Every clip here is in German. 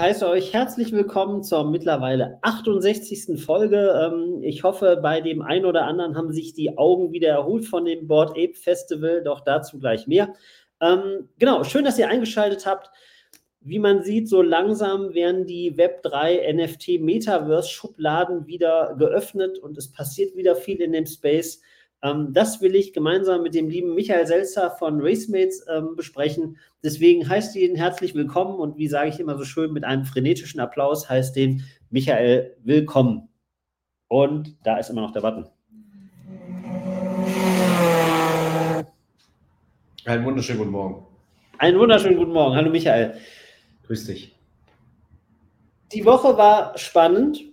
Heiße euch herzlich willkommen zur mittlerweile 68. Folge. Ähm, ich hoffe, bei dem einen oder anderen haben sich die Augen wieder erholt von dem Board Ape Festival, doch dazu gleich mehr. Ähm, genau, schön, dass ihr eingeschaltet habt. Wie man sieht, so langsam werden die Web3 NFT Metaverse Schubladen wieder geöffnet und es passiert wieder viel in dem Space. Ähm, das will ich gemeinsam mit dem lieben Michael Selzer von Racemates ähm, besprechen. Deswegen heißt ihn herzlich willkommen und wie sage ich immer so schön, mit einem frenetischen Applaus heißt den Michael willkommen. Und da ist immer noch der Button. Einen wunderschönen guten Morgen. Einen wunderschönen guten Morgen. Hallo Michael. Grüß dich. Die Woche war spannend.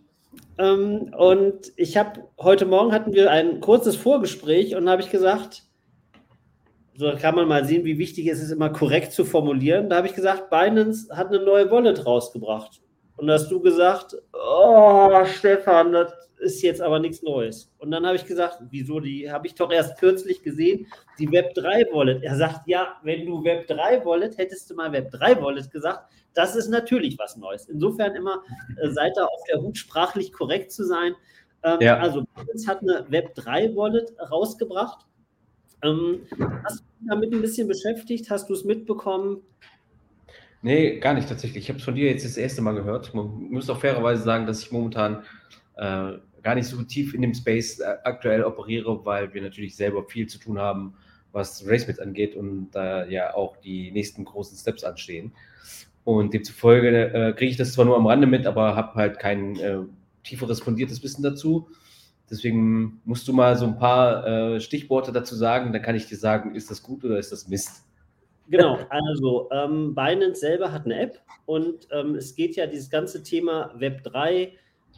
Ähm, und ich habe heute Morgen hatten wir ein kurzes Vorgespräch und habe ich gesagt, so kann man mal sehen, wie wichtig es ist, immer korrekt zu formulieren. Da habe ich gesagt, Binance hat eine neue Wallet rausgebracht. Und hast du gesagt, oh, Stefan, das ist jetzt aber nichts Neues. Und dann habe ich gesagt, wieso, die habe ich doch erst kürzlich gesehen, die Web3-Wallet. Er sagt, ja, wenn du Web3-Wallet, hättest du mal Web3-Wallet gesagt, das ist natürlich was Neues. Insofern immer äh, seid da auf der Hut, sprachlich korrekt zu sein. Ähm, ja. Also, Binance hat eine Web3-Wallet rausgebracht. Ähm, hast du dich damit ein bisschen beschäftigt? Hast du es mitbekommen? Nee, gar nicht tatsächlich. Ich habe es von dir jetzt das erste Mal gehört. Man muss auch fairerweise sagen, dass ich momentan äh, gar nicht so tief in dem Space äh, aktuell operiere, weil wir natürlich selber viel zu tun haben, was RaceMate angeht und da äh, ja auch die nächsten großen Steps anstehen. Und demzufolge äh, kriege ich das zwar nur am Rande mit, aber habe halt kein äh, tieferes fundiertes Wissen dazu. Deswegen musst du mal so ein paar äh, Stichworte dazu sagen, dann kann ich dir sagen, ist das gut oder ist das Mist? Genau, also ähm, Binance selber hat eine App und ähm, es geht ja dieses ganze Thema Web 3,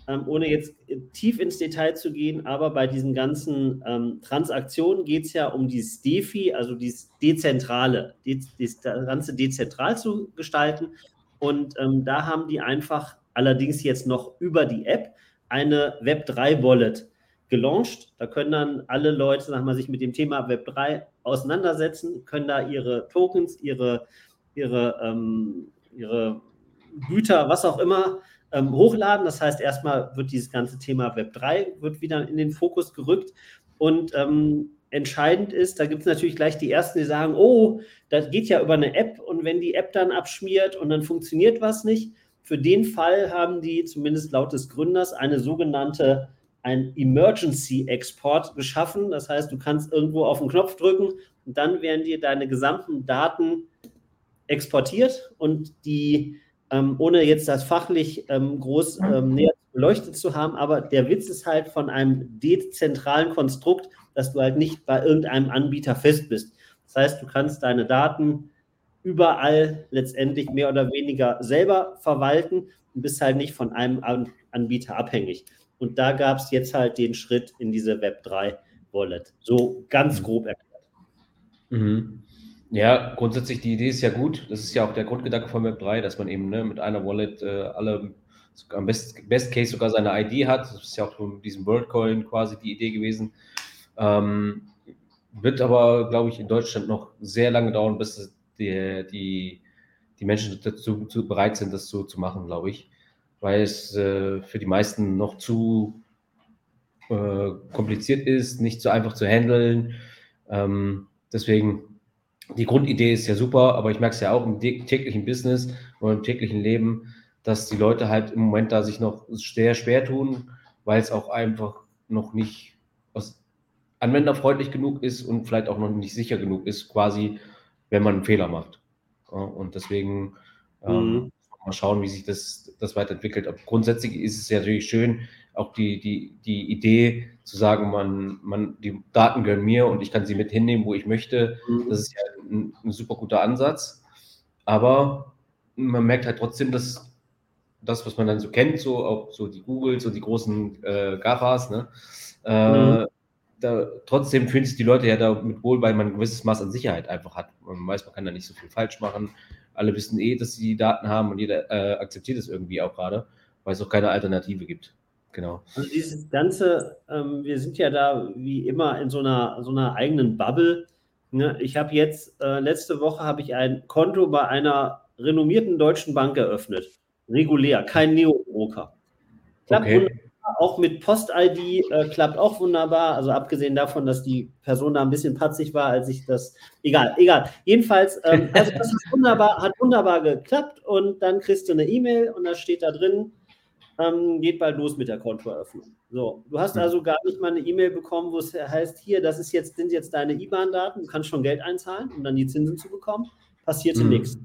ähm, ohne jetzt tief ins Detail zu gehen, aber bei diesen ganzen ähm, Transaktionen geht es ja um dieses DeFi, also dieses Dezentrale, die, das Ganze dezentral zu gestalten. Und ähm, da haben die einfach allerdings jetzt noch über die App eine Web 3 Wallet gelauncht. Da können dann alle Leute, sag mal, sich mit dem Thema Web 3 auseinandersetzen, können da ihre Tokens, ihre, ihre, ähm, ihre Güter, was auch immer, ähm, hochladen. Das heißt, erstmal wird dieses ganze Thema Web 3 wird wieder in den Fokus gerückt. Und ähm, entscheidend ist, da gibt es natürlich gleich die ersten, die sagen, oh, das geht ja über eine App und wenn die App dann abschmiert und dann funktioniert was nicht, für den Fall haben die, zumindest laut des Gründers, eine sogenannte ein Emergency Export geschaffen. Das heißt, du kannst irgendwo auf den Knopf drücken und dann werden dir deine gesamten Daten exportiert und die, ähm, ohne jetzt das fachlich ähm, groß ähm, näher beleuchtet zu haben, aber der Witz ist halt von einem dezentralen Konstrukt, dass du halt nicht bei irgendeinem Anbieter fest bist. Das heißt, du kannst deine Daten überall letztendlich mehr oder weniger selber verwalten und bist halt nicht von einem Anbieter abhängig. Und da gab es jetzt halt den Schritt in diese Web3 Wallet. So ganz mhm. grob erklärt. Mhm. Ja, grundsätzlich die Idee ist ja gut. Das ist ja auch der Grundgedanke von Web3, dass man eben ne, mit einer Wallet äh, alle am Best, Best Case sogar seine ID hat. Das ist ja auch mit diesem WorldCoin quasi die Idee gewesen. Ähm, wird aber, glaube ich, in Deutschland noch sehr lange dauern, bis die, die, die Menschen dazu, dazu bereit sind, das so zu machen, glaube ich weil es äh, für die meisten noch zu äh, kompliziert ist, nicht so einfach zu handeln. Ähm, deswegen, die Grundidee ist ja super, aber ich merke es ja auch im täglichen Business und im täglichen Leben, dass die Leute halt im Moment da sich noch sehr schwer tun, weil es auch einfach noch nicht anwenderfreundlich genug ist und vielleicht auch noch nicht sicher genug ist, quasi, wenn man einen Fehler macht. und deswegen ähm, mhm mal schauen, wie sich das, das weiterentwickelt. Aber grundsätzlich ist es ja natürlich schön, auch die, die, die Idee zu sagen, man, man, die Daten gehören mir und ich kann sie mit hinnehmen, wo ich möchte. Mhm. Das ist ja ein, ein, super guter Ansatz. Aber man merkt halt trotzdem, dass das, was man dann so kennt, so auch so die Googles und die großen äh, GAFAs, ne, äh, mhm. da, trotzdem fühlen sich die Leute ja damit wohl, weil man ein gewisses Maß an Sicherheit einfach hat. Man weiß, man kann da nicht so viel falsch machen alle wissen eh, dass sie die Daten haben und jeder äh, akzeptiert es irgendwie auch gerade, weil es auch keine Alternative gibt. Genau. Also dieses Ganze, ähm, wir sind ja da wie immer in so einer, so einer eigenen Bubble. Ne? Ich habe jetzt, äh, letzte Woche habe ich ein Konto bei einer renommierten deutschen Bank eröffnet. Regulär, kein Neo-Broker. Okay. Auch mit Post-ID äh, klappt auch wunderbar. Also abgesehen davon, dass die Person da ein bisschen patzig war, als ich das. Egal, egal. Jedenfalls, ähm, also das ist wunderbar, hat wunderbar geklappt und dann kriegst du eine E-Mail und da steht da drin, ähm, geht bald los mit der Kontoeröffnung. So, du hast also gar nicht mal eine E-Mail bekommen, wo es heißt, hier, das ist jetzt, sind jetzt deine IBAN-Daten, du kannst schon Geld einzahlen, um dann die Zinsen zu bekommen. Passierte mhm. nichts.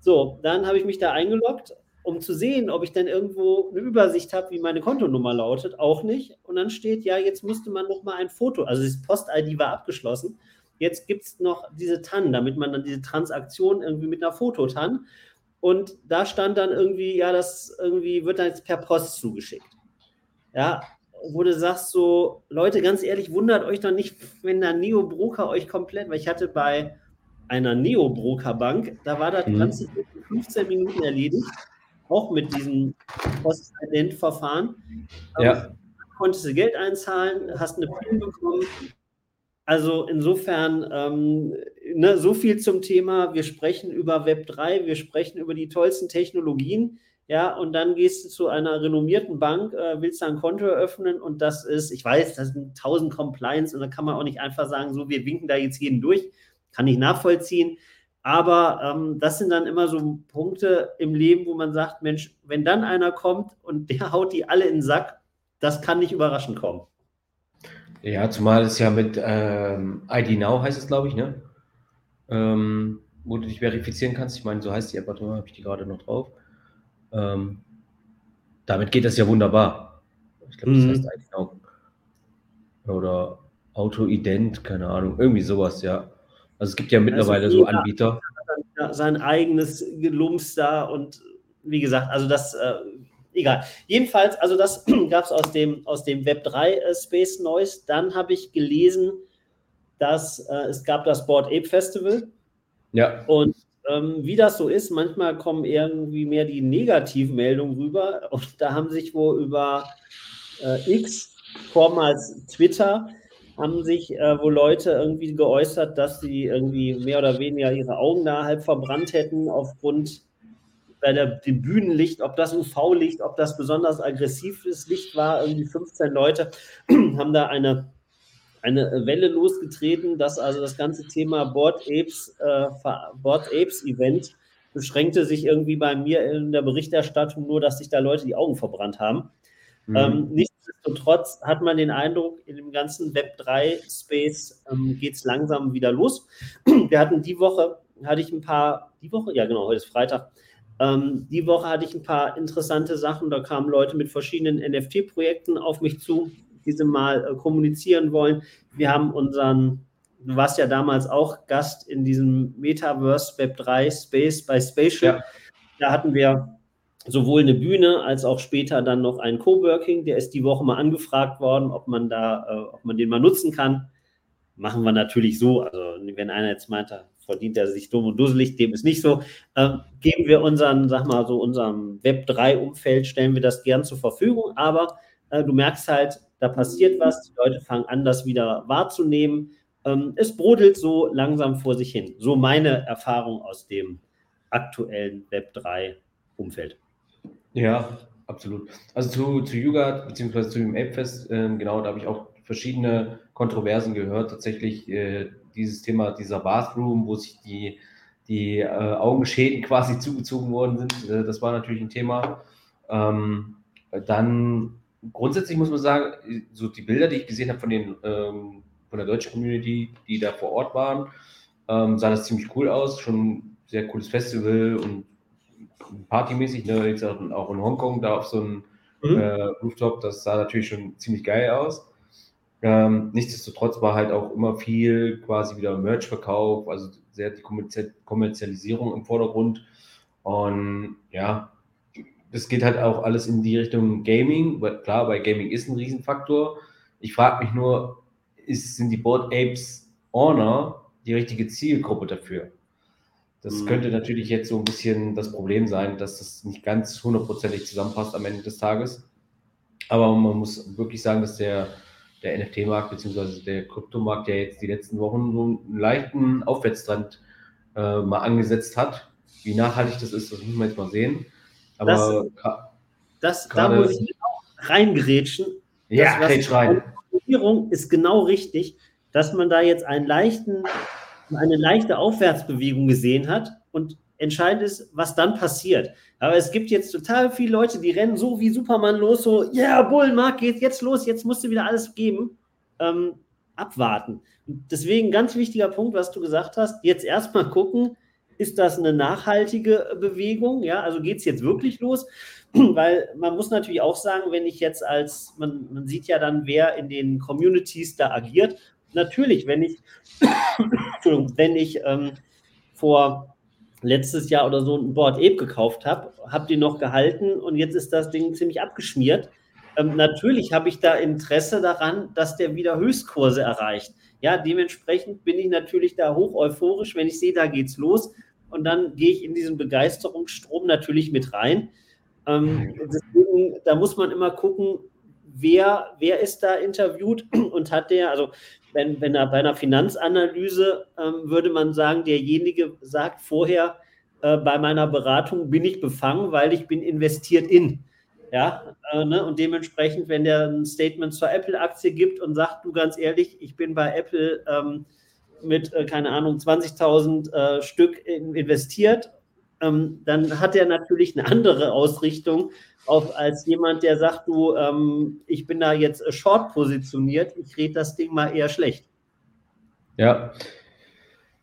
So, dann habe ich mich da eingeloggt, um zu sehen, ob ich denn irgendwo eine Übersicht habe, wie meine Kontonummer lautet. Auch nicht. Und dann steht, ja, jetzt müsste man noch mal ein Foto, also das Post-ID war abgeschlossen. Jetzt gibt es noch diese TAN, damit man dann diese Transaktion irgendwie mit einer Fototan. Und da stand dann irgendwie, ja, das irgendwie wird dann jetzt per Post zugeschickt. Ja, wo du sagst so, Leute, ganz ehrlich, wundert euch doch nicht, wenn der Neo-Broker euch komplett, weil ich hatte bei einer Neo-Broker-Bank, da war das mhm. Ganze in 15 Minuten erledigt, auch mit diesem Post-Ident-Verfahren. Ja. Konntest du Geld einzahlen, hast eine PIN bekommen. Also insofern, ähm, ne, so viel zum Thema. Wir sprechen über Web 3, wir sprechen über die tollsten Technologien. Ja, und dann gehst du zu einer renommierten Bank, äh, willst da ein Konto eröffnen und das ist, ich weiß, das sind 1000 Compliance und da kann man auch nicht einfach sagen, so, wir winken da jetzt jeden durch. Kann ich nachvollziehen. Aber ähm, das sind dann immer so Punkte im Leben, wo man sagt, Mensch, wenn dann einer kommt und der haut die alle in den Sack, das kann nicht überraschend kommen. Ja, zumal es ja mit ähm, ID Now heißt es, glaube ich, ne? Ähm, wo du dich verifizieren kannst. Ich meine, so heißt die App, habe ich die gerade noch drauf. Ähm, damit geht das ja wunderbar. Ich glaube, das mhm. heißt eigentlich auch. Oder Auto-Ident, keine Ahnung, irgendwie sowas, ja. Also es gibt ja mittlerweile also so Anbieter. Sein eigenes Gelumps da und wie gesagt, also das, äh, egal. Jedenfalls, also das gab es aus dem, aus dem Web 3 äh, Space Noise. Dann habe ich gelesen, dass äh, es gab das Board Ape Festival. Ja. Und ähm, wie das so ist, manchmal kommen irgendwie mehr die Negativmeldungen rüber. Und da haben sich wohl über äh, X, vormals Twitter, haben sich äh, wohl Leute irgendwie geäußert, dass sie irgendwie mehr oder weniger ihre Augen da halb verbrannt hätten aufgrund bei der, dem Bühnenlicht, ob das UV-Licht, ob das besonders aggressives Licht war. Irgendwie 15 Leute haben da eine eine Welle losgetreten, dass also das ganze Thema Board Apes, äh, Board Apes Event beschränkte sich irgendwie bei mir in der Berichterstattung nur, dass sich da Leute die Augen verbrannt haben. Mhm. Ähm, nichtsdestotrotz hat man den Eindruck, in dem ganzen Web 3 Space ähm, geht es langsam wieder los. Wir hatten die Woche, hatte ich ein paar, die Woche, ja genau, heute ist Freitag, ähm, die Woche hatte ich ein paar interessante Sachen. Da kamen Leute mit verschiedenen NFT-Projekten auf mich zu diese mal äh, kommunizieren wollen. Wir haben unseren, du warst ja damals auch Gast in diesem Metaverse Web 3 Space bei Spatial. Ja. Da hatten wir sowohl eine Bühne als auch später dann noch ein Coworking. Der ist die Woche mal angefragt worden, ob man da, äh, ob man den mal nutzen kann. Machen wir natürlich so. Also wenn einer jetzt meint, da verdient er sich dumm und dusselig, dem ist nicht so. Ähm, geben wir unseren, sag mal so, unserem Web 3 Umfeld, stellen wir das gern zur Verfügung. Aber äh, du merkst halt, da passiert was, die Leute fangen an, das wieder wahrzunehmen. Ähm, es brodelt so langsam vor sich hin. So meine Erfahrung aus dem aktuellen Web3-Umfeld. Ja, absolut. Also zu, zu Yuga, beziehungsweise zu dem Apefest, äh, genau, da habe ich auch verschiedene Kontroversen gehört. Tatsächlich äh, dieses Thema, dieser Bathroom, wo sich die, die äh, Augenschäden quasi zugezogen worden sind, äh, das war natürlich ein Thema. Ähm, dann grundsätzlich muss man sagen, so die Bilder, die ich gesehen habe von den ähm, von der deutschen Community, die da vor Ort waren, ähm, sah das ziemlich cool aus. Schon ein sehr cooles Festival und partymäßig, ne? Jetzt auch in Hongkong, da auf so einem mhm. äh, Rooftop, das sah natürlich schon ziemlich geil aus. Ähm, nichtsdestotrotz war halt auch immer viel quasi wieder Merch-Verkauf, also sehr die Kommerzialisierung im Vordergrund. Und ja, das geht halt auch alles in die Richtung Gaming. Klar, bei Gaming ist ein Riesenfaktor. Ich frage mich nur, ist, sind die Board Apes Honor die richtige Zielgruppe dafür? Das mhm. könnte natürlich jetzt so ein bisschen das Problem sein, dass das nicht ganz hundertprozentig zusammenpasst am Ende des Tages. Aber man muss wirklich sagen, dass der, der NFT-Markt bzw. der Kryptomarkt ja jetzt die letzten Wochen so einen leichten Aufwärtstrend äh, mal angesetzt hat Wie nachhaltig das ist, das müssen wir jetzt mal sehen. Aber das, das da muss ich auch reingerätschen. Ja, das, rein. Regierung ist genau richtig, dass man da jetzt einen leichten, eine leichte Aufwärtsbewegung gesehen hat und entscheidend ist, was dann passiert. Aber es gibt jetzt total viele Leute, die rennen so wie Superman los, so, ja, yeah, Bullenmarkt geht jetzt los, jetzt musst du wieder alles geben. Ähm, abwarten. Deswegen ganz wichtiger Punkt, was du gesagt hast, jetzt erstmal gucken, ist das eine nachhaltige Bewegung? Ja, also geht es jetzt wirklich los? Weil man muss natürlich auch sagen, wenn ich jetzt als, man, man sieht ja dann, wer in den Communities da agiert. Natürlich, wenn ich, wenn ich ähm, vor letztes Jahr oder so ein Board Ape gekauft habe, habe die noch gehalten und jetzt ist das Ding ziemlich abgeschmiert. Ähm, natürlich habe ich da Interesse daran, dass der wieder Höchstkurse erreicht. Ja, dementsprechend bin ich natürlich da hoch euphorisch, wenn ich sehe, da geht's los. Und dann gehe ich in diesen Begeisterungsstrom natürlich mit rein. Ähm, deswegen, da muss man immer gucken, wer, wer ist da interviewt und hat der, also wenn, wenn er bei einer Finanzanalyse ähm, würde man sagen, derjenige sagt vorher, äh, bei meiner Beratung bin ich befangen, weil ich bin investiert in. Ja, äh, ne? und dementsprechend, wenn der ein Statement zur Apple-Aktie gibt und sagt, du ganz ehrlich, ich bin bei Apple ähm, mit, äh, keine Ahnung, 20.000 äh, Stück in, investiert, ähm, dann hat er natürlich eine andere Ausrichtung auf, als jemand, der sagt, du, ähm, ich bin da jetzt short positioniert, ich rede das Ding mal eher schlecht. Ja.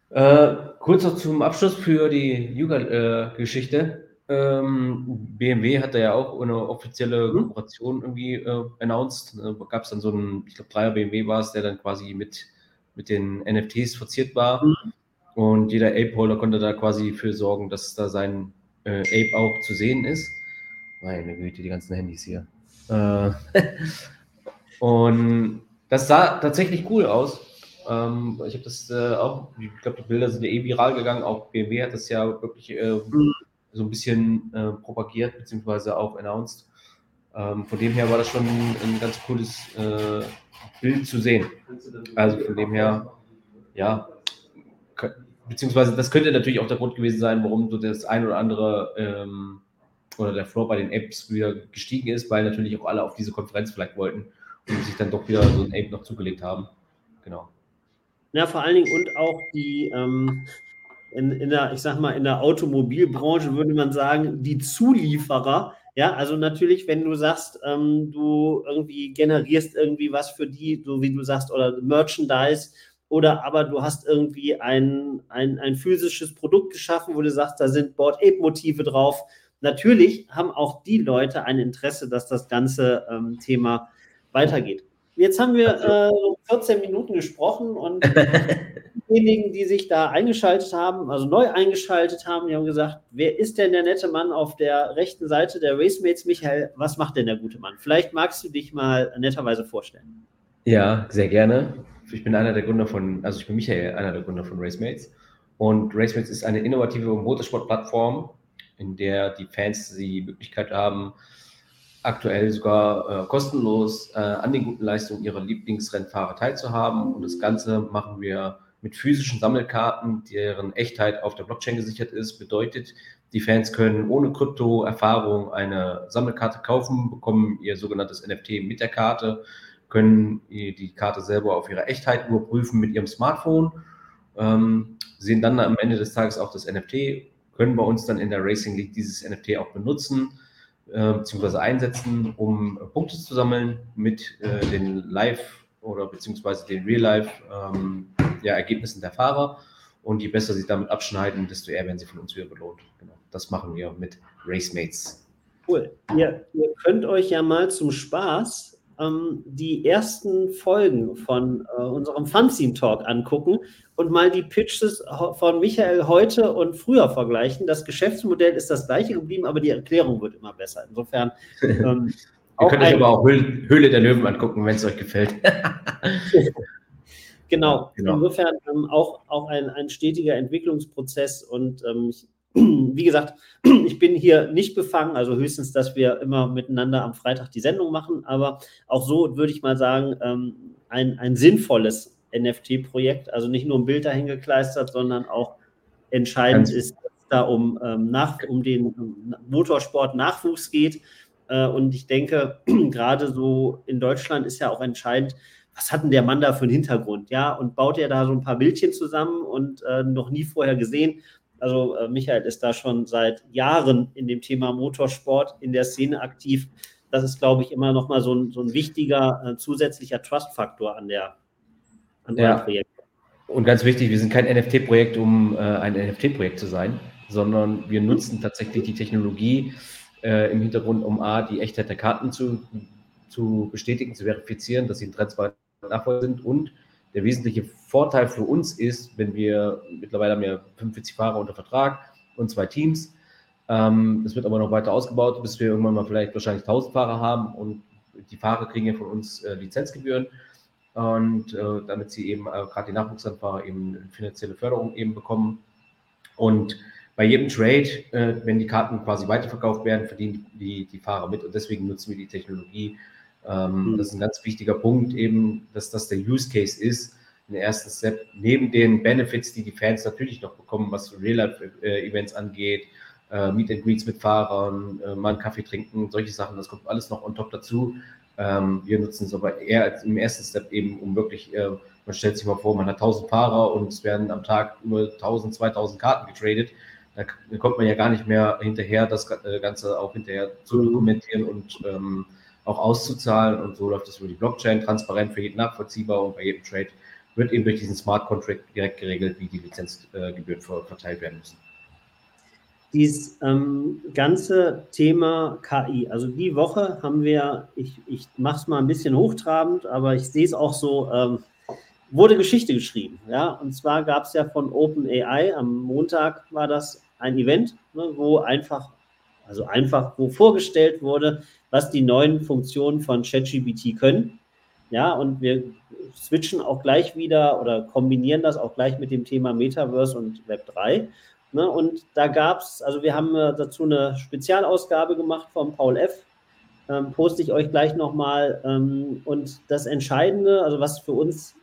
Äh, kurz noch zum Abschluss für die Yuga-Geschichte. Ähm, BMW hat da ja auch eine offizielle mhm. Kooperation irgendwie äh, announced. Da gab es dann so einen, ich glaube, Dreier BMW war es, der dann quasi mit, mit den NFTs verziert war. Mhm. Und jeder Ape-Holder konnte da quasi für sorgen, dass da sein äh, Ape auch zu sehen ist. Meine Güte, die ganzen Handys hier. Äh, und das sah tatsächlich cool aus. Ähm, ich habe das äh, auch, ich glaube, die Bilder sind ja eh viral gegangen. Auch BMW hat das ja wirklich äh, so ein bisschen äh, propagiert, beziehungsweise auch announced. Ähm, von dem her war das schon ein ganz cooles äh, Bild zu sehen. Also von dem her, ja, beziehungsweise das könnte natürlich auch der Grund gewesen sein, warum so das ein oder andere ähm, oder der Floor bei den Apps wieder gestiegen ist, weil natürlich auch alle auf diese Konferenz vielleicht wollten und sich dann doch wieder so ein Ape noch zugelegt haben. Genau. Ja, vor allen Dingen und auch die, ähm, in, in der, ich sag mal, in der Automobilbranche würde man sagen, die Zulieferer. Ja, also natürlich, wenn du sagst, ähm, du irgendwie generierst irgendwie was für die, so wie du sagst, oder Merchandise, oder aber du hast irgendwie ein, ein, ein physisches Produkt geschaffen, wo du sagst, da sind Board Ape Motive drauf. Natürlich haben auch die Leute ein Interesse, dass das ganze ähm, Thema weitergeht. Jetzt haben wir äh, 14 Minuten gesprochen und diejenigen, die sich da eingeschaltet haben, also neu eingeschaltet haben, die haben gesagt, wer ist denn der nette Mann auf der rechten Seite der Racemates? Michael, was macht denn der gute Mann? Vielleicht magst du dich mal netterweise vorstellen. Ja, sehr gerne. Ich bin einer der Gründer von, also ich bin Michael, einer der Gründer von Racemates. Und Racemates ist eine innovative Motorsportplattform, in der die Fans die Möglichkeit haben, aktuell sogar äh, kostenlos äh, an den guten Leistungen ihrer Lieblingsrennfahrer teilzuhaben. Und das Ganze machen wir mit physischen Sammelkarten, deren Echtheit auf der Blockchain gesichert ist. Bedeutet, die Fans können ohne Krypto-Erfahrung eine Sammelkarte kaufen, bekommen ihr sogenanntes NFT mit der Karte, können die Karte selber auf ihre Echtheit überprüfen mit ihrem Smartphone, ähm, sehen dann am Ende des Tages auch das NFT, können bei uns dann in der Racing League dieses NFT auch benutzen äh, bzw. einsetzen, um Punkte zu sammeln mit äh, den Live- oder beziehungsweise den Real-Life ähm, ja, der Fahrer. Und je besser sie damit abschneiden, desto eher werden sie von uns wieder belohnt. Genau. Das machen wir mit Racemates. Cool. Ihr, ihr könnt euch ja mal zum Spaß ähm, die ersten Folgen von äh, unserem Fanzine Talk angucken und mal die Pitches von Michael heute und früher vergleichen. Das Geschäftsmodell ist das gleiche geblieben, aber die Erklärung wird immer besser. Insofern. Ähm, Ihr könnt euch aber auch Höhle, Höhle der Löwen angucken, wenn es euch gefällt. Genau. genau. Insofern ähm, auch, auch ein, ein stetiger Entwicklungsprozess und ähm, ich, wie gesagt, ich bin hier nicht befangen, also höchstens, dass wir immer miteinander am Freitag die Sendung machen, aber auch so würde ich mal sagen, ähm, ein, ein sinnvolles NFT-Projekt, also nicht nur ein Bild dahin gekleistert, sondern auch entscheidend Ganz ist, dass da um, ähm, nach, um den um Motorsport-Nachwuchs geht. Äh, und ich denke, gerade so in Deutschland ist ja auch entscheidend, was hat denn der Mann da für einen Hintergrund? Ja, und baut er da so ein paar Bildchen zusammen und äh, noch nie vorher gesehen. Also äh, Michael ist da schon seit Jahren in dem Thema Motorsport in der Szene aktiv. Das ist, glaube ich, immer noch mal so ein, so ein wichtiger äh, zusätzlicher Trust-Faktor an der an ja. Projekt. Und ganz wichtig, wir sind kein NFT-Projekt, um äh, ein NFT-Projekt zu sein, sondern wir nutzen tatsächlich die Technologie äh, im Hintergrund, um A, die Echtheit der Karten zu, zu bestätigen, zu verifizieren, dass sie in transparent nachvollziehbar sind. Und der wesentliche Vorteil für uns ist, wenn wir mittlerweile haben wir 45 Fahrer unter Vertrag und zwei Teams. Ähm, das wird aber noch weiter ausgebaut, bis wir irgendwann mal vielleicht wahrscheinlich 1000 Fahrer haben und die Fahrer kriegen ja von uns äh, Lizenzgebühren und äh, damit sie eben äh, gerade die Nachwuchsanfahrer eben finanzielle Förderung eben bekommen. Und bei jedem Trade, äh, wenn die Karten quasi weiterverkauft werden, verdienen die, die Fahrer mit und deswegen nutzen wir die Technologie. Ähm, mhm. Das ist ein ganz wichtiger Punkt eben, dass das der Use Case ist. Ein ersten Step, neben den Benefits, die die Fans natürlich noch bekommen, was Real-Life-Events angeht, äh, Meet and Greets mit Fahrern, äh, mal einen Kaffee trinken, solche Sachen, das kommt alles noch on top dazu. Ähm, wir nutzen es aber eher im ersten Step eben, um wirklich, äh, man stellt sich mal vor, man hat 1000 Fahrer und es werden am Tag nur 1000, 2000 Karten getradet. Da, kommt man ja gar nicht mehr hinterher, das äh, Ganze auch hinterher zu dokumentieren und ähm, auch auszuzahlen. Und so läuft es über die Blockchain, transparent für jeden nachvollziehbar und bei jedem Trade wird eben durch diesen Smart Contract direkt geregelt, wie die Lizenzgebühren verteilt werden müssen dieses ähm, ganze Thema KI. Also die Woche haben wir, ich, ich mache es mal ein bisschen hochtrabend, aber ich sehe es auch so, ähm, wurde Geschichte geschrieben. Ja? Und zwar gab es ja von OpenAI, am Montag war das ein Event, ne, wo einfach, also einfach, wo vorgestellt wurde, was die neuen Funktionen von ChatGPT können. Ja, und wir switchen auch gleich wieder oder kombinieren das auch gleich mit dem Thema Metaverse und Web 3. Ne? Und da gab es, also wir haben äh, dazu eine Spezialausgabe gemacht vom Paul F. Ähm, poste ich euch gleich nochmal. Ähm, und das Entscheidende, also was für uns,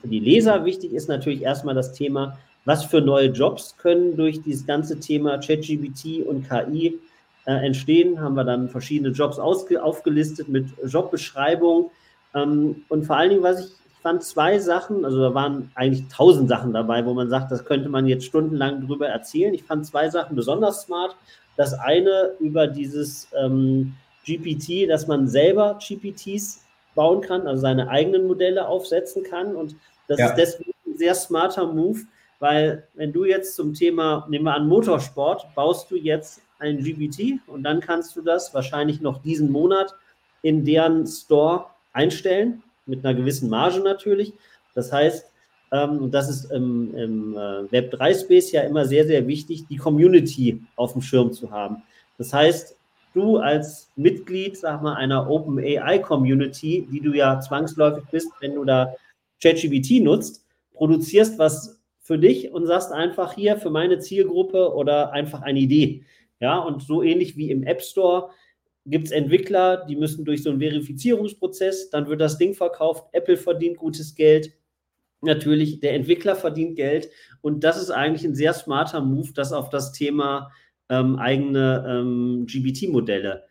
für die Leser wichtig ist, natürlich erstmal das Thema, was für neue Jobs können durch dieses ganze Thema ChatGPT und KI äh, entstehen. Haben wir dann verschiedene Jobs aufgelistet mit Jobbeschreibung. Ähm, und vor allen Dingen, was ich fand zwei Sachen, also da waren eigentlich tausend Sachen dabei, wo man sagt, das könnte man jetzt stundenlang drüber erzählen. Ich fand zwei Sachen besonders smart. Das eine über dieses ähm, GPT, dass man selber GPTs bauen kann, also seine eigenen Modelle aufsetzen kann. Und das ja. ist deswegen ein sehr smarter Move, weil wenn du jetzt zum Thema, nehmen wir an Motorsport, baust du jetzt ein GPT und dann kannst du das wahrscheinlich noch diesen Monat in deren Store einstellen mit einer gewissen Marge natürlich. Das heißt, ähm, das ist im, im äh, Web 3 Space ja immer sehr, sehr wichtig, die Community auf dem Schirm zu haben. Das heißt, du als Mitglied, sag mal, einer Open AI Community, die du ja zwangsläufig bist, wenn du da ChatGPT nutzt, produzierst was für dich und sagst einfach hier für meine Zielgruppe oder einfach eine Idee. Ja, und so ähnlich wie im App Store gibt es Entwickler, die müssen durch so einen Verifizierungsprozess, dann wird das Ding verkauft, Apple verdient gutes Geld, natürlich der Entwickler verdient Geld und das ist eigentlich ein sehr smarter Move, das auf das Thema ähm, eigene ähm, GBT-Modelle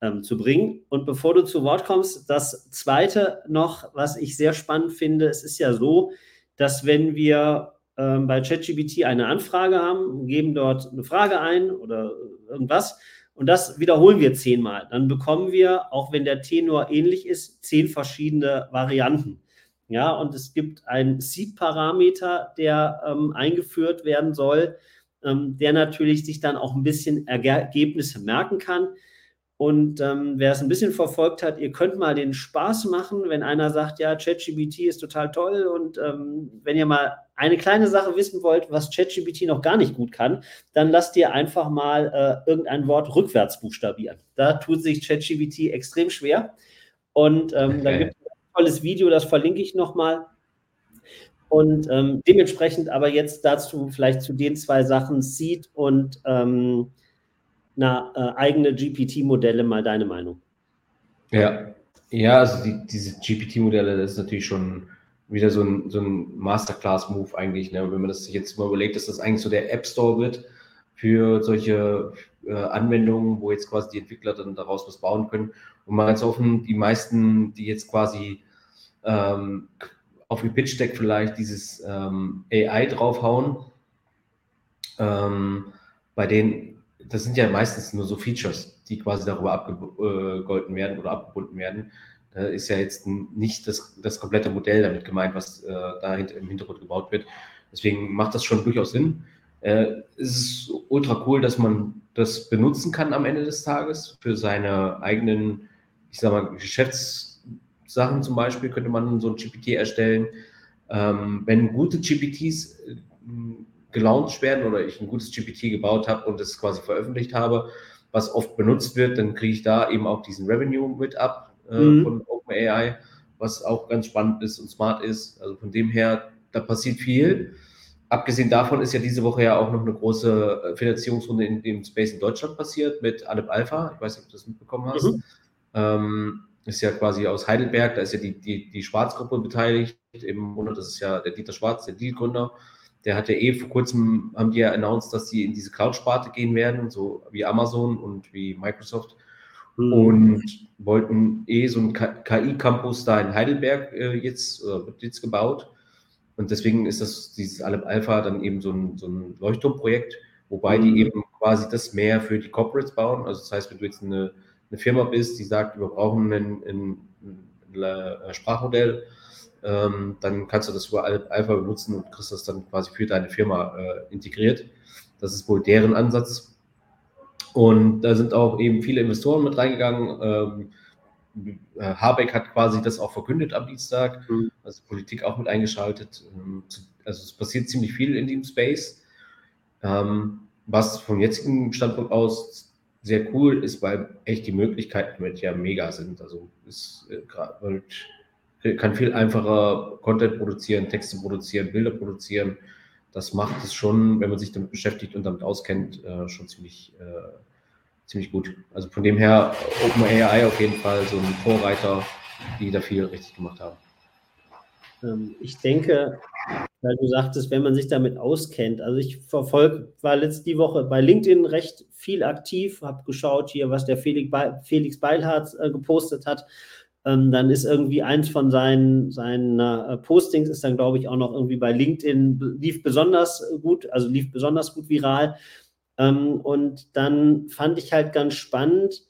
ähm, zu bringen. Und bevor du zu Wort kommst, das Zweite noch, was ich sehr spannend finde, es ist ja so, dass wenn wir ähm, bei ChatGBT eine Anfrage haben, geben dort eine Frage ein oder irgendwas, und das wiederholen wir zehnmal. Dann bekommen wir, auch wenn der Tenor ähnlich ist, zehn verschiedene Varianten. Ja, und es gibt einen Seed-Parameter, der ähm, eingeführt werden soll, ähm, der natürlich sich dann auch ein bisschen Ergebnisse merken kann. Und ähm, wer es ein bisschen verfolgt hat, ihr könnt mal den Spaß machen, wenn einer sagt, ja, ChatGPT ist total toll. Und ähm, wenn ihr mal eine kleine Sache wissen wollt, was ChatGPT noch gar nicht gut kann, dann lasst ihr einfach mal äh, irgendein Wort rückwärts buchstabieren. Da tut sich ChatGPT extrem schwer. Und ähm, okay. da gibt es ein tolles Video, das verlinke ich nochmal. Und ähm, dementsprechend aber jetzt dazu vielleicht zu den zwei Sachen Seed und ähm, na, äh, eigene GPT-Modelle mal deine Meinung? Ja, ja, also die, diese GPT-Modelle, das ist natürlich schon wieder so ein, so ein Masterclass-Move eigentlich. Ne? Wenn man das sich jetzt mal überlegt, dass das eigentlich so der App Store wird, für solche äh, Anwendungen, wo jetzt quasi die Entwickler dann daraus was bauen können. Und mal ganz offen, die meisten, die jetzt quasi ähm, auf ihr Pitch Deck vielleicht dieses ähm, AI draufhauen, ähm, bei denen, das sind ja meistens nur so Features, die quasi darüber abgegolten werden oder abgebunden werden. Da ist ja jetzt nicht das, das komplette Modell damit gemeint, was äh, da im Hintergrund gebaut wird. Deswegen macht das schon durchaus Sinn. Äh, es ist ultra cool, dass man das benutzen kann am Ende des Tages für seine eigenen, ich sag mal, Geschäftssachen zum Beispiel könnte man so ein GPT erstellen. Ähm, wenn gute GPTs äh, gelauncht werden oder ich ein gutes GPT gebaut habe und es quasi veröffentlicht habe, was oft benutzt wird, dann kriege ich da eben auch diesen Revenue mit ab äh, mhm. von OpenAI, was auch ganz spannend ist und smart ist. Also von dem her, da passiert viel. Abgesehen davon ist ja diese Woche ja auch noch eine große äh, Finanzierungsrunde in dem Space in Deutschland passiert mit Alep Alpha. Ich weiß nicht, ob du das mitbekommen hast. Mhm. Ähm, ist ja quasi aus Heidelberg, da ist ja die, die, die Schwarzgruppe beteiligt. Im Monat, das ist ja der Dieter Schwarz, der Dealgründer. Der hat ja eh vor kurzem, haben die ja announced, dass sie in diese Cloud-Sparte gehen werden, so wie Amazon und wie Microsoft. Mhm. Und wollten eh so einen KI-Campus da in Heidelberg äh, jetzt, äh, wird jetzt gebaut und deswegen ist das, dieses Alep Alpha dann eben so ein, so ein Leuchtturmprojekt, wobei mhm. die eben quasi das mehr für die Corporates bauen. Also das heißt, wenn du jetzt eine, eine Firma bist, die sagt, wir brauchen ein, ein, ein Sprachmodell, ähm, dann kannst du das über Alpha benutzen und kriegst das dann quasi für deine Firma äh, integriert. Das ist wohl deren Ansatz. Und da sind auch eben viele Investoren mit reingegangen. Ähm, äh, Habeck hat quasi das auch verkündet am Dienstag, mhm. also Politik auch mit eingeschaltet. Ähm, also es passiert ziemlich viel in dem Space. Ähm, was vom jetzigen Standpunkt aus sehr cool ist, weil echt die Möglichkeiten damit ja mega sind. Also es äh, kann viel einfacher Content produzieren, Texte produzieren, Bilder produzieren. Das macht es schon, wenn man sich damit beschäftigt und damit auskennt, äh, schon ziemlich ziemlich gut. Also von dem her OpenAI auf jeden Fall so ein Vorreiter, die da viel richtig gemacht haben. Ähm, ich denke, weil du sagtest, wenn man sich damit auskennt, also ich verfolge, war letzte Woche bei LinkedIn recht viel aktiv, habe geschaut hier, was der Felix, Felix Beilhardt äh, gepostet hat. Ähm, dann ist irgendwie eins von seinen, seinen äh, Postings ist dann, glaube ich, auch noch irgendwie bei LinkedIn, lief besonders gut, also lief besonders gut viral. Ähm, und dann fand ich halt ganz spannend,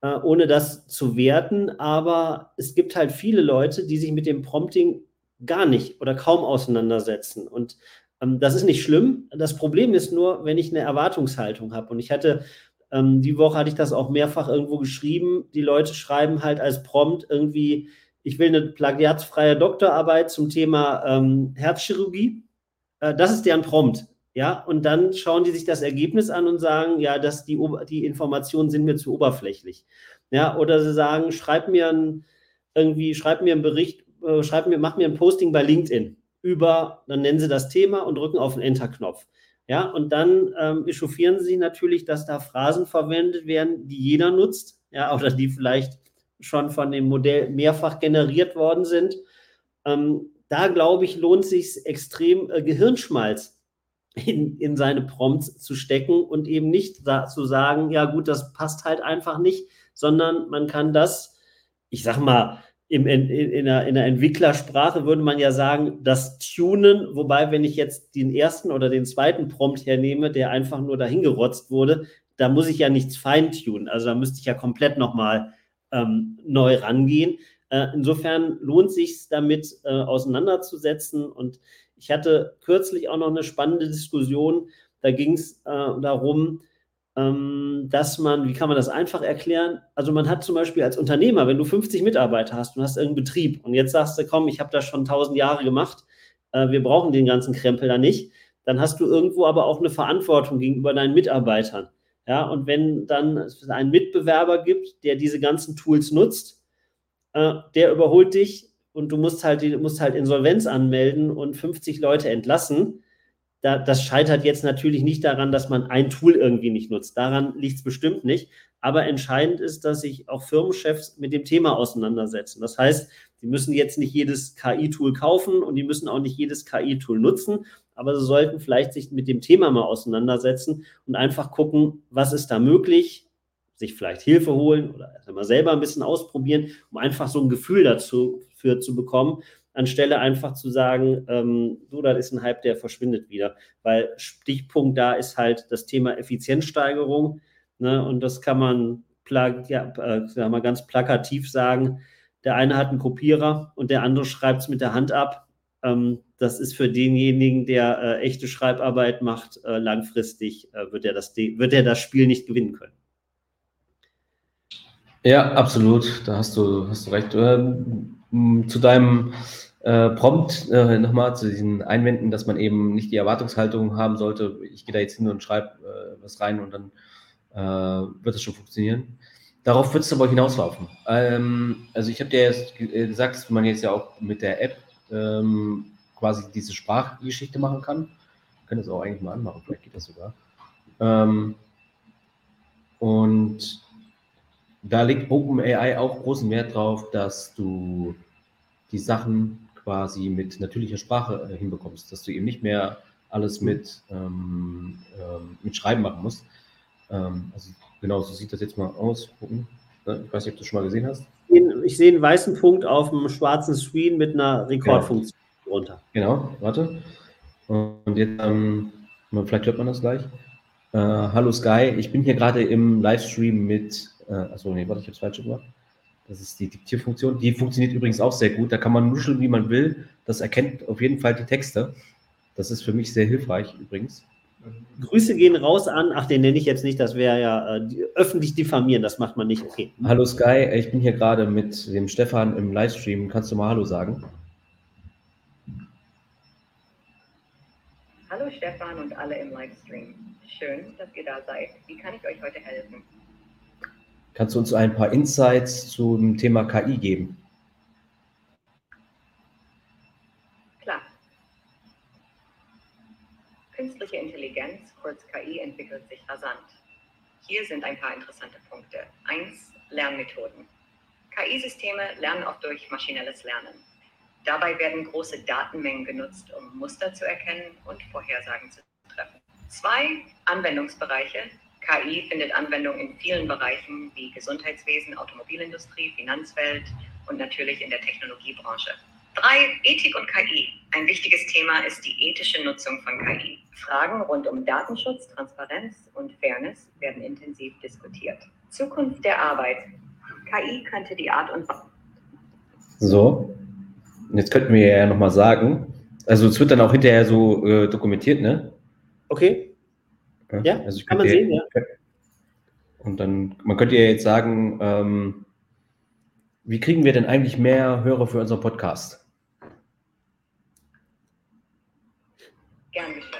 äh, ohne das zu werten, aber es gibt halt viele Leute, die sich mit dem Prompting gar nicht oder kaum auseinandersetzen. Und ähm, das ist nicht schlimm. Das Problem ist nur, wenn ich eine Erwartungshaltung habe. Und ich hatte, ähm, die Woche hatte ich das auch mehrfach irgendwo geschrieben, die Leute schreiben halt als Prompt irgendwie, ich will eine plagiatsfreie Doktorarbeit zum Thema ähm, Herzchirurgie. Äh, das ist deren Prompt. Ja, und dann schauen die sich das Ergebnis an und sagen, ja, dass die, die Informationen sind mir zu oberflächlich. Ja, oder sie sagen, schreib mir ein, irgendwie, schreib mir einen Bericht, äh, schreib mir, mach mir ein Posting bei LinkedIn über, dann nennen sie das Thema und drücken auf den Enter-Knopf. Ja, und dann ähm, echauffieren sie sich natürlich, dass da Phrasen verwendet werden, die jeder nutzt, ja, oder die vielleicht schon von dem Modell mehrfach generiert worden sind. Ähm, da glaube ich, lohnt sich extrem äh, Gehirnschmalz in, in seine Prompts zu stecken und eben nicht da, zu sagen, ja gut, das passt halt einfach nicht, sondern man kann das, ich sag mal, im, in, in, der, in der Entwicklersprache würde man ja sagen, das Tunen, wobei, wenn ich jetzt den ersten oder den zweiten Prompt hernehme, der einfach nur dahin gerotzt wurde, da muss ich ja nichts feintunen. Also da müsste ich ja komplett nochmal ähm, neu rangehen. Äh, insofern lohnt sich damit äh, auseinanderzusetzen und ich hatte kürzlich auch noch eine spannende Diskussion. Da ging es äh, darum, dass man, wie kann man das einfach erklären? Also man hat zum Beispiel als Unternehmer, wenn du 50 Mitarbeiter hast und hast irgendeinen Betrieb und jetzt sagst du, komm, ich habe das schon 1000 Jahre gemacht, äh, wir brauchen den ganzen Krempel da nicht, dann hast du irgendwo aber auch eine Verantwortung gegenüber deinen Mitarbeitern. Ja, und wenn dann es einen Mitbewerber gibt, der diese ganzen Tools nutzt, äh, der überholt dich und du musst halt, musst halt Insolvenz anmelden und 50 Leute entlassen. Da, das scheitert jetzt natürlich nicht daran, dass man ein Tool irgendwie nicht nutzt. Daran liegt es bestimmt nicht. Aber entscheidend ist, dass sich auch Firmenchefs mit dem Thema auseinandersetzen. Das heißt, die müssen jetzt nicht jedes KI-Tool kaufen und die müssen auch nicht jedes KI-Tool nutzen. aber sie sollten vielleicht sich mit dem Thema mal auseinandersetzen und einfach gucken, was ist da möglich, sich vielleicht Hilfe holen oder mal selber ein bisschen ausprobieren, um einfach so ein Gefühl dazu für zu bekommen, anstelle einfach zu sagen, ähm, du, das ist ein Hype, der verschwindet wieder. Weil Stichpunkt da ist halt das Thema Effizienzsteigerung. Ne, und das kann man, ja, äh, mal ganz plakativ sagen. Der eine hat einen Kopierer und der andere schreibt es mit der Hand ab. Ähm, das ist für denjenigen, der äh, echte Schreibarbeit macht, äh, langfristig äh, wird, er das, wird er das Spiel nicht gewinnen können. Ja, absolut. Da hast du, hast du recht. Ähm, zu deinem äh, Prompt äh, nochmal zu diesen Einwänden, dass man eben nicht die Erwartungshaltung haben sollte, ich gehe da jetzt hin und schreibe äh, was rein und dann äh, wird es schon funktionieren. Darauf wird es aber hinauslaufen. Ähm, also ich habe dir jetzt äh, gesagt, dass man jetzt ja auch mit der App ähm, quasi diese Sprachgeschichte machen kann. Wir können das auch eigentlich mal anmachen, vielleicht geht das sogar. Ähm, und da legt OpenAI auch großen Wert drauf, dass du die Sachen quasi mit natürlicher Sprache äh, hinbekommst, dass du eben nicht mehr alles mit, ähm, ähm, mit Schreiben machen musst. Ähm, also genau, so sieht das jetzt mal aus. Gucken. Ich weiß nicht, ob du das schon mal gesehen hast. Ich sehe einen weißen Punkt auf dem schwarzen Screen mit einer Rekordfunktion genau. drunter. Genau, warte. Und jetzt, ähm, vielleicht hört man das gleich. Äh, hallo Sky, ich bin hier gerade im Livestream mit äh, achso, nee, warte, ich habe es falsch gemacht. Das ist die Diktierfunktion. Die funktioniert übrigens auch sehr gut. Da kann man nuscheln, wie man will. Das erkennt auf jeden Fall die Texte. Das ist für mich sehr hilfreich übrigens. Grüße gehen raus an, ach, den nenne ich jetzt nicht, das wäre ja äh, öffentlich diffamieren, das macht man nicht. Okay. Hallo Sky, ich bin hier gerade mit dem Stefan im Livestream. Kannst du mal Hallo sagen? Hallo Stefan und alle im Livestream. Schön, dass ihr da seid. Wie kann ich euch heute helfen? Kannst du uns ein paar Insights zum Thema KI geben? Klar. Künstliche Intelligenz, kurz KI, entwickelt sich rasant. Hier sind ein paar interessante Punkte. Eins, Lernmethoden. KI-Systeme lernen auch durch maschinelles Lernen. Dabei werden große Datenmengen genutzt, um Muster zu erkennen und Vorhersagen zu treffen. Zwei, Anwendungsbereiche, KI findet Anwendung in vielen Bereichen wie Gesundheitswesen, Automobilindustrie, Finanzwelt und natürlich in der Technologiebranche. Drei, Ethik und KI. Ein wichtiges Thema ist die ethische Nutzung von KI. Fragen rund um Datenschutz, Transparenz und Fairness werden intensiv diskutiert. Zukunft der Arbeit. KI könnte die Art und Weise. So, jetzt könnten wir ja nochmal sagen, also es wird dann auch hinterher so äh, dokumentiert, ne? Okay. Ja, also kann man sehen, ja. Und dann, man könnte ja jetzt sagen, ähm, wie kriegen wir denn eigentlich mehr Hörer für unseren Podcast? Gern geschehen.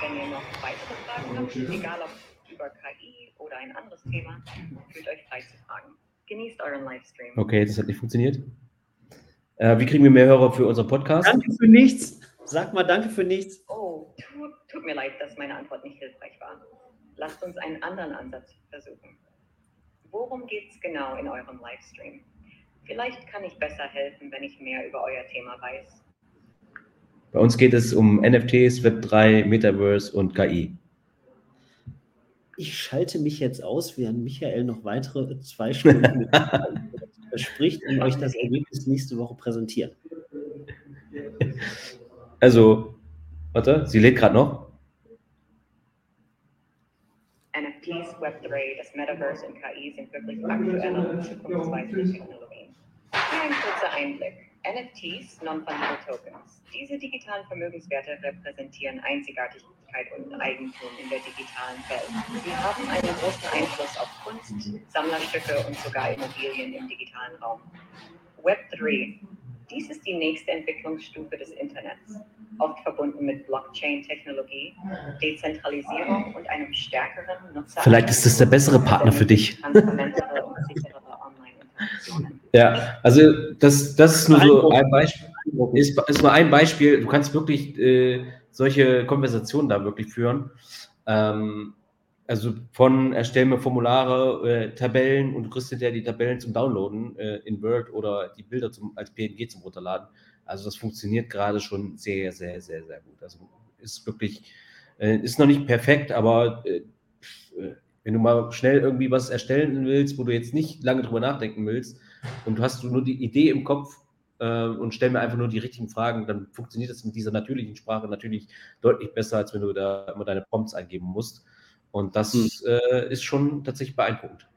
Wenn ihr noch weitere Fragen habt, egal ob über KI oder ein anderes Thema, fühlt euch frei zu fragen. Genießt euren Livestream. Okay, das hat nicht funktioniert. Äh, wie kriegen wir mehr Hörer für unseren Podcast? Danke für nichts. Sag mal danke für nichts. Oh, tut, mir leid, dass meine Antwort nicht hilfreich war. Lasst uns einen anderen Ansatz versuchen. Worum geht es genau in eurem Livestream? Vielleicht kann ich besser helfen, wenn ich mehr über euer Thema weiß. Bei uns geht es um NFTs, Web3, Metaverse und KI. Ich schalte mich jetzt aus, während Michael noch weitere zwei Stunden verspricht und euch das Ergebnis nächste Woche präsentiert. Also, warte, sie lädt gerade noch. NFTs, Web3, das Metaverse und KI sind wirklich aktuelle und zukunftsweisende Technologien. Hier ein kurzer Einblick. NFTs, Non-Fungible Tokens. Diese digitalen Vermögenswerte repräsentieren Einzigartigkeit und Eigentum in der digitalen Welt. Sie haben einen großen Einfluss auf Kunst, Sammlerstücke und sogar Immobilien im digitalen Raum. Web3 dies ist die nächste Entwicklungsstufe des Internets, oft verbunden mit Blockchain-Technologie, Dezentralisierung und einem stärkeren Nutzer. Vielleicht ist das der bessere Partner für dich. Ja, also das, das ist nur so ein Beispiel. Ist, ist nur ein Beispiel. Du kannst wirklich äh, solche Konversationen da wirklich führen. Ähm, also von erstellen wir Formulare, äh, Tabellen und du kriegst hinterher die Tabellen zum Downloaden äh, in Word oder die Bilder zum, als PNG zum Runterladen. Also das funktioniert gerade schon sehr, sehr, sehr, sehr gut. Also ist wirklich, äh, ist noch nicht perfekt, aber äh, äh, wenn du mal schnell irgendwie was erstellen willst, wo du jetzt nicht lange drüber nachdenken willst und du hast nur die Idee im Kopf äh, und stell mir einfach nur die richtigen Fragen, dann funktioniert das mit dieser natürlichen Sprache natürlich deutlich besser, als wenn du da immer deine Prompts eingeben musst. Und das hm. äh, ist schon tatsächlich beeindruckend.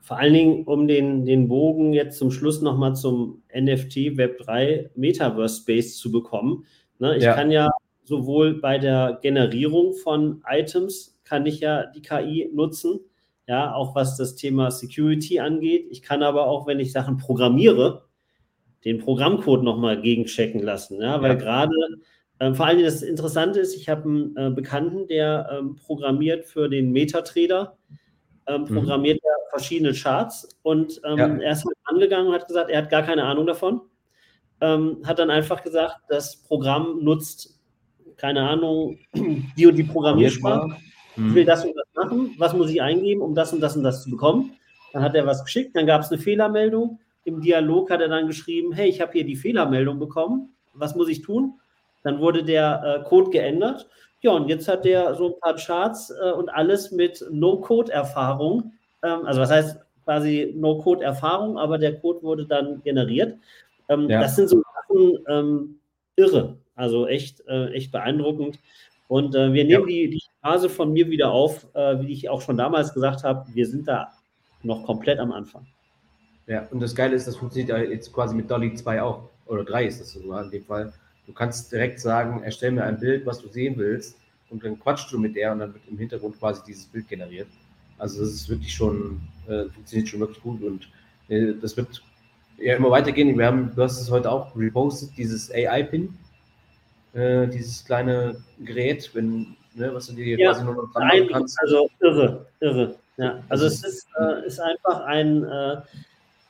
Vor allen Dingen, um den, den Bogen jetzt zum Schluss nochmal zum NFT Web 3 Metaverse Space zu bekommen. Ne, ich ja. kann ja sowohl bei der Generierung von Items kann ich ja die KI nutzen, ja, auch was das Thema Security angeht. Ich kann aber auch, wenn ich Sachen programmiere, den Programmcode nochmal gegenchecken lassen, ja, weil ja. gerade ähm, vor allem das Interessante ist, ich habe einen äh, Bekannten, der ähm, programmiert für den MetaTrader, ähm, mhm. programmiert mhm. er verschiedene Charts und ähm, ja. er ist halt angegangen und hat gesagt, er hat gar keine Ahnung davon. Ähm, hat dann einfach gesagt, das Programm nutzt, keine Ahnung, die und die Programmiersprache. Mhm. Ich will das und das machen. Was muss ich eingeben, um das und das und das zu bekommen? Dann hat er was geschickt, dann gab es eine Fehlermeldung. Im Dialog hat er dann geschrieben, hey, ich habe hier die Fehlermeldung bekommen. Was muss ich tun? Dann wurde der äh, Code geändert. Ja, und jetzt hat der so ein paar Charts äh, und alles mit No-Code-Erfahrung. Ähm, also was heißt quasi No-Code-Erfahrung, aber der Code wurde dann generiert. Ähm, ja. Das sind so Sachen ähm, irre. Also echt, äh, echt beeindruckend. Und äh, wir nehmen ja. die, die Phase von mir wieder auf, äh, wie ich auch schon damals gesagt habe. Wir sind da noch komplett am Anfang. Ja, und das Geile ist, das funktioniert ja jetzt quasi mit Dolly 2 auch. Oder 3 ist das sogar in dem Fall. Du kannst direkt sagen, erstell mir ein Bild, was du sehen willst, und dann quatschst du mit der und dann wird im Hintergrund quasi dieses Bild generiert. Also das ist wirklich schon, äh, funktioniert schon wirklich gut und äh, das wird ja immer weitergehen. Wir haben, du hast es heute auch repostet, dieses AI-Pin, äh, dieses kleine Gerät, wenn, ne, was du dir ja, quasi nur noch dran kannst. Also irre, irre. Ja, also es ist, äh, ist einfach ein äh,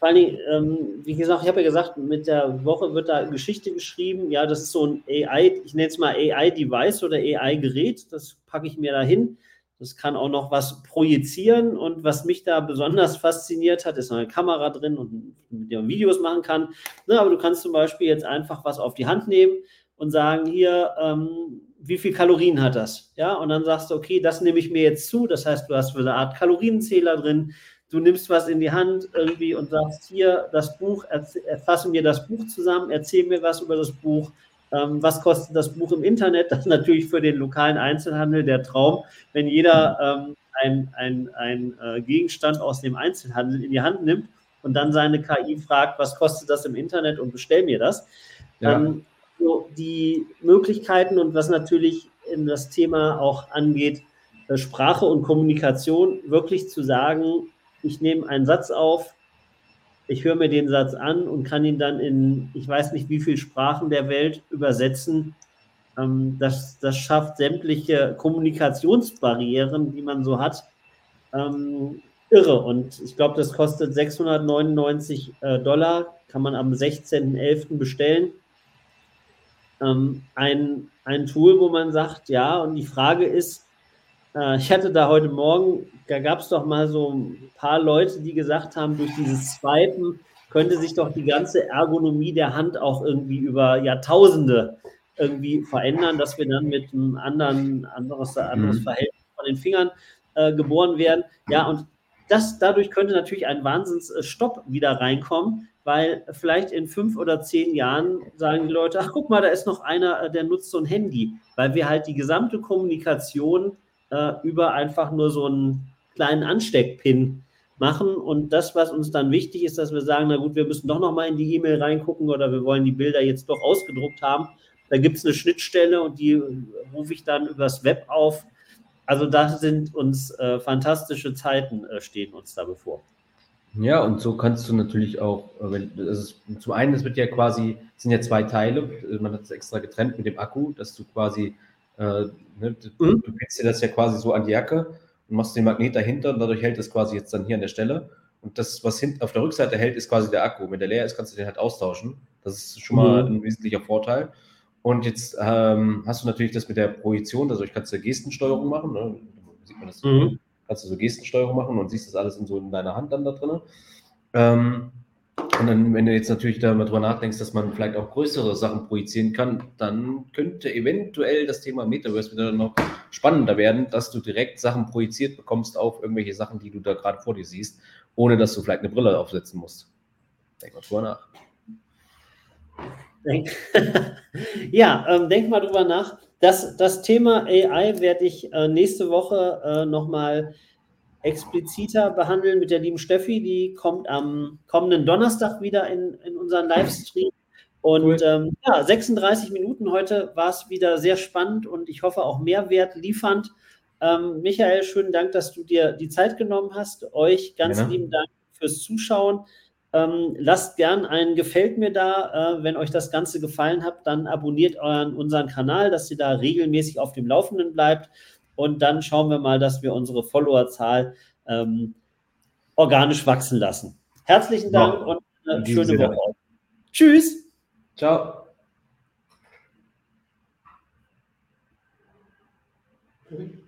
vor allem, ähm, wie gesagt, ich habe ja gesagt, mit der Woche wird da Geschichte geschrieben. Ja, das ist so ein AI, ich nenne es mal AI-Device oder AI-Gerät. Das packe ich mir da hin. Das kann auch noch was projizieren. Und was mich da besonders fasziniert hat, ist noch eine Kamera drin und mit der man Videos machen kann. Ne, aber du kannst zum Beispiel jetzt einfach was auf die Hand nehmen und sagen, hier, ähm, wie viel Kalorien hat das? Ja, und dann sagst du, okay, das nehme ich mir jetzt zu. Das heißt, du hast eine Art Kalorienzähler drin du nimmst was in die Hand irgendwie und sagst, hier, das Buch, erfasse mir das Buch zusammen, erzähl mir was über das Buch, ähm, was kostet das Buch im Internet? Das ist natürlich für den lokalen Einzelhandel der Traum, wenn jeder ähm, ein, ein, ein äh, Gegenstand aus dem Einzelhandel in die Hand nimmt und dann seine KI fragt, was kostet das im Internet und bestell mir das. Ja. Ähm, so die Möglichkeiten und was natürlich in das Thema auch angeht, äh, Sprache und Kommunikation, wirklich zu sagen, ich nehme einen Satz auf, ich höre mir den Satz an und kann ihn dann in, ich weiß nicht wie viele Sprachen der Welt übersetzen. Ähm, das, das schafft sämtliche Kommunikationsbarrieren, die man so hat, ähm, irre. Und ich glaube, das kostet 699 äh, Dollar, kann man am 16.11. bestellen. Ähm, ein, ein Tool, wo man sagt, ja, und die Frage ist, äh, ich hatte da heute Morgen, da gab es doch mal so ein paar Leute, die gesagt haben, durch dieses Swipen könnte sich doch die ganze Ergonomie der Hand auch irgendwie über Jahrtausende irgendwie verändern, dass wir dann mit einem anderen, anderes, anderes mhm. Verhältnis von den Fingern äh, geboren werden. Ja, und das, dadurch könnte natürlich ein Wahnsinnsstopp wieder reinkommen, weil vielleicht in fünf oder zehn Jahren sagen die Leute, ach guck mal, da ist noch einer, der nutzt so ein Handy, weil wir halt die gesamte Kommunikation äh, über einfach nur so einen kleinen Ansteckpin machen. Und das, was uns dann wichtig ist, dass wir sagen, na gut, wir müssen doch noch mal in die E-Mail reingucken oder wir wollen die Bilder jetzt doch ausgedruckt haben. Da gibt es eine Schnittstelle und die rufe ich dann übers Web auf. Also da sind uns äh, fantastische Zeiten äh, stehen uns da bevor. Ja, und so kannst du natürlich auch, äh, also zum einen, es wird ja quasi, sind ja zwei Teile, man hat es extra getrennt mit dem Akku, dass du quasi äh, ne, mhm. Du bindst dir das ja quasi so an die Jacke und machst den Magnet dahinter und dadurch hält es quasi jetzt dann hier an der Stelle. Und das, was hinten auf der Rückseite hält, ist quasi der Akku. Wenn der leer ist, kannst du den halt austauschen. Das ist schon mal mhm. ein wesentlicher Vorteil. Und jetzt ähm, hast du natürlich das mit der Projektion, also ich kannst du Gestensteuerung machen. Ne? Sieht man das? Mhm. Kannst du so Gestensteuerung machen und siehst das alles in so in deiner Hand dann da drin. Ähm, Und dann, wenn du jetzt natürlich darüber nachdenkst, dass man vielleicht auch größere Sachen projizieren kann, dann könnte eventuell das Thema Metaverse wieder noch spannender werden, dass du direkt Sachen projiziert bekommst auf irgendwelche Sachen, die du da gerade vor dir siehst, ohne dass du vielleicht eine Brille aufsetzen musst. Denk mal drüber nach. ja, ähm, denk mal drüber nach. Das, das Thema AI werde ich äh, nächste Woche äh, nochmal expliziter behandeln mit der lieben Steffi. Die kommt am kommenden Donnerstag wieder in, in unseren Livestream. Und cool. ähm, ja, 36 Minuten heute war es wieder sehr spannend und ich hoffe auch Mehrwert liefernd. Ähm, Michael, schönen Dank, dass du dir die Zeit genommen hast. Euch ganz ja. lieben Dank fürs Zuschauen. Ähm, lasst gern ein Gefällt mir da. Äh, wenn euch das Ganze gefallen hat, dann abonniert euren, unseren Kanal, dass ihr da regelmäßig auf dem Laufenden bleibt. Und dann schauen wir mal, dass wir unsere Followerzahl ähm, organisch wachsen lassen. Herzlichen Dank ja, und äh, eine schöne Woche. Tschüss. Ciao. Okay.